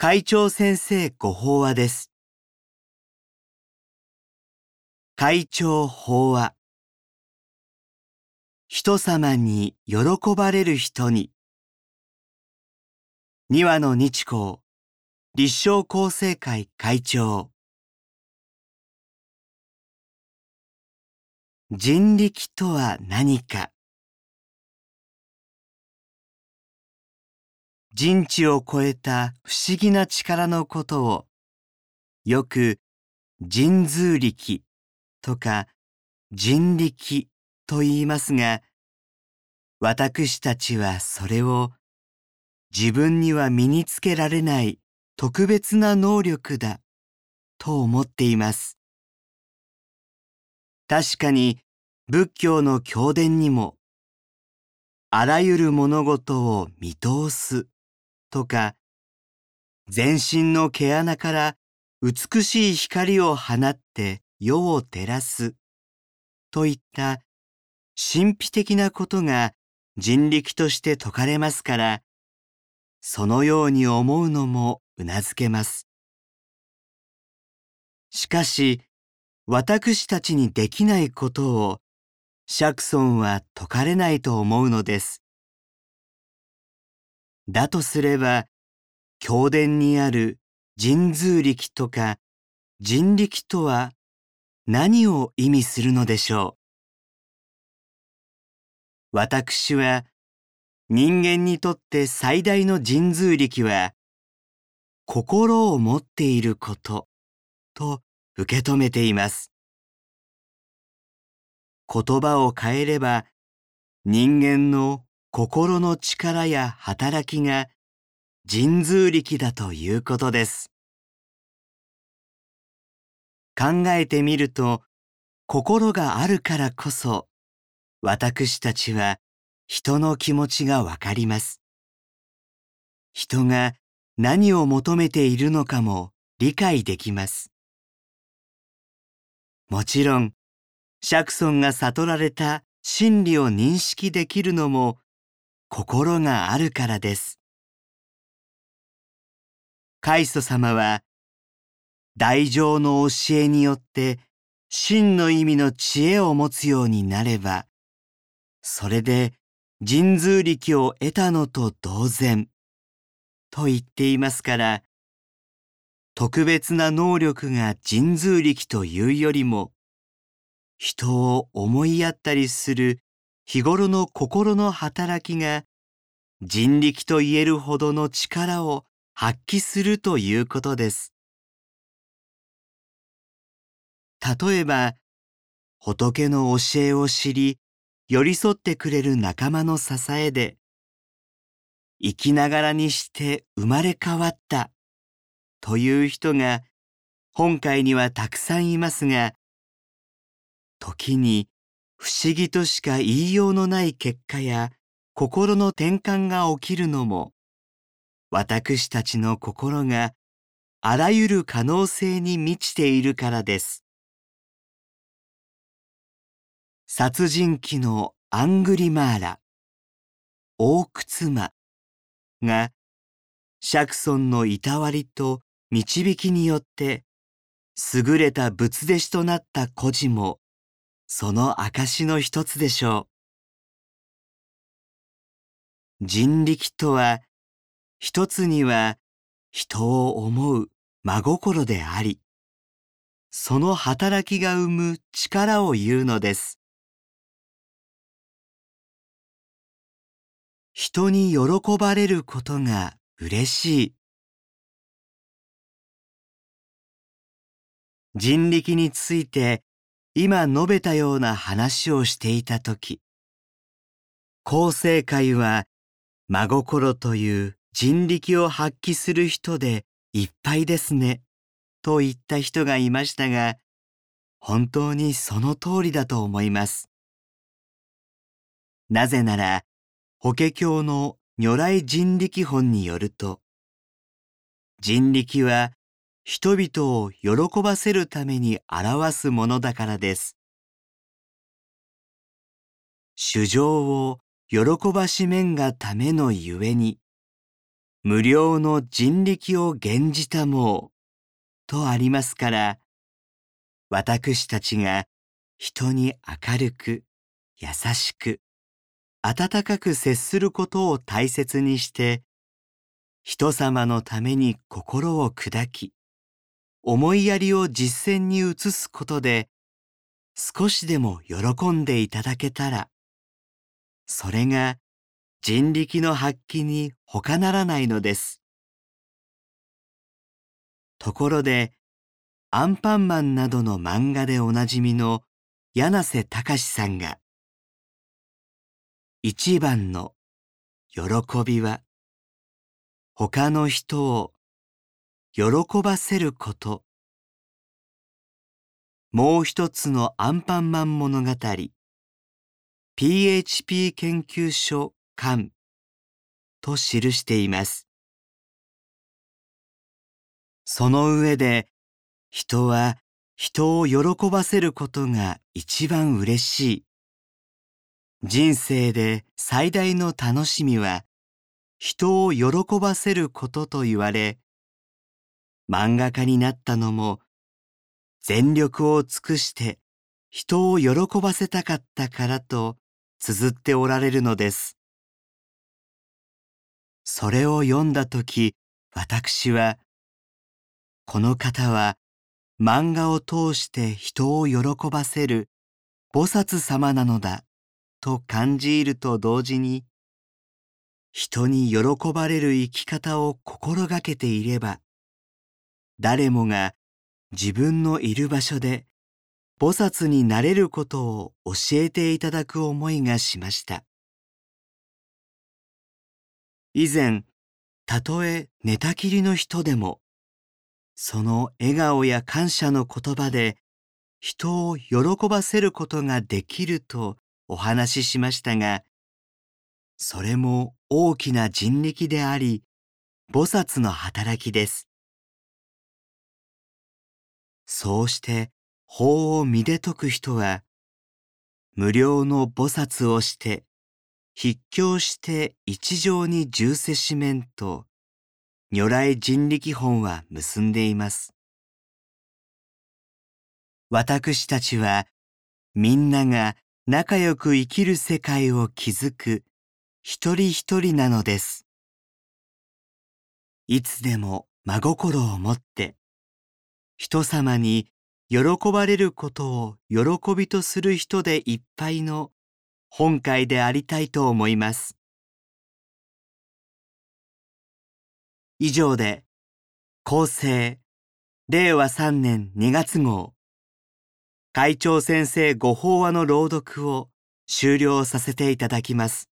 会長先生ご法話です。会長法話。人様に喜ばれる人に。二話の日光、立正厚生会会長。人力とは何か。人知を超えた不思議な力のことを、よく人数力とか人力と言いますが、私たちはそれを自分には身につけられない特別な能力だと思っています。確かに仏教の経典にも、あらゆる物事を見通すとか、全身の毛穴から美しい光を放って世を照らすといった神秘的なことが人力として説かれますから、そのように思うのもうなずけます。しかし、私たちにできないことを、釈尊は説かれないと思うのです。だとすれば、経典にある神通力とか人力とは何を意味するのでしょう？私は人間にとって最大の神通力は心を持っていることと受け止めています。言葉を変えれば人間の心の力や働きが神通力だということです。考えてみると、心があるからこそ、私たちは人の気持ちがわかります。人が何を求めているのかも理解できます。もちろん、釈尊が悟られた真理を認識できるのも心があるからです。カイスト様は、大乗の教えによって真の意味の知恵を持つようになれば、それで神通力を得たのと同然、と言っていますから、特別な能力が神通力というよりも、人を思いやったりする日頃の心の働きが人力と言えるほどの力を発揮するということです。例えば、仏の教えを知り、寄り添ってくれる仲間の支えで、生きながらにして生まれ変わったという人が本会にはたくさんいますが、時に不思議としか言いようのない結果や心の転換が起きるのも、私たちの心があらゆる可能性に満ちているからです。殺人鬼のアングリマーラ、大靴間が、釈尊のいたわりと導きによって、優れた仏弟子となった孤児も、その証の一つでしょう。人力とは、一つには人を思う真心であり、その働きが生む力を言うのです。人に喜ばれることが嬉しい。人力について今述べたような話をしていたとき、厚生会は真心という人力を発揮する人でいっぱいですね、と言った人がいましたが、本当にその通りだと思います。なぜなら、法華経の如来人力本によると、人力は人々を喜ばせるために表すものだからです。主情を喜ばしめんがためのゆえに、無料の人力を減じたもうとありますから、私たちが人に明るく、優しく、温かく接することを大切にして、人様のために心を砕き、思いやりを実践に移すことで、少しでも喜んでいただけたら、それが人力の発揮に他ならないのです。ところで、アンパンマンなどの漫画でおなじみの柳瀬隆さんが、一番の喜びは、他の人を喜ばせること。もう一つのアンパンマン物語、PHP 研究所館と記しています。その上で、人は人を喜ばせることが一番嬉しい。人生で最大の楽しみは人を喜ばせることと言われ、漫画家になったのも全力を尽くして人を喜ばせたかったからと綴っておられるのです。それを読んだとき、私は、この方は漫画を通して人を喜ばせる菩薩様なのだと感じると同時に人に喜ばれる生き方を心がけていれば誰もが自分のいる場所で菩薩になれることを教えていただく思いがしました。以前、たとえ寝たきりの人でも、その笑顔や感謝の言葉で人を喜ばせることができるとお話ししましたが、それも大きな人力であり、菩薩の働きです。そうして法を身で解く人は、無料の菩薩をして、筆教して一条に重せしめんと、如来人力本は結んでいます。私たちは、みんなが仲良く生きる世界を築く一人一人なのです。いつでも真心を持って、人様に喜ばれることを喜びとする人でいっぱいの本会でありたいと思います。以上で、厚生、令和3年2月号、会長先生ご法話の朗読を終了させていただきます。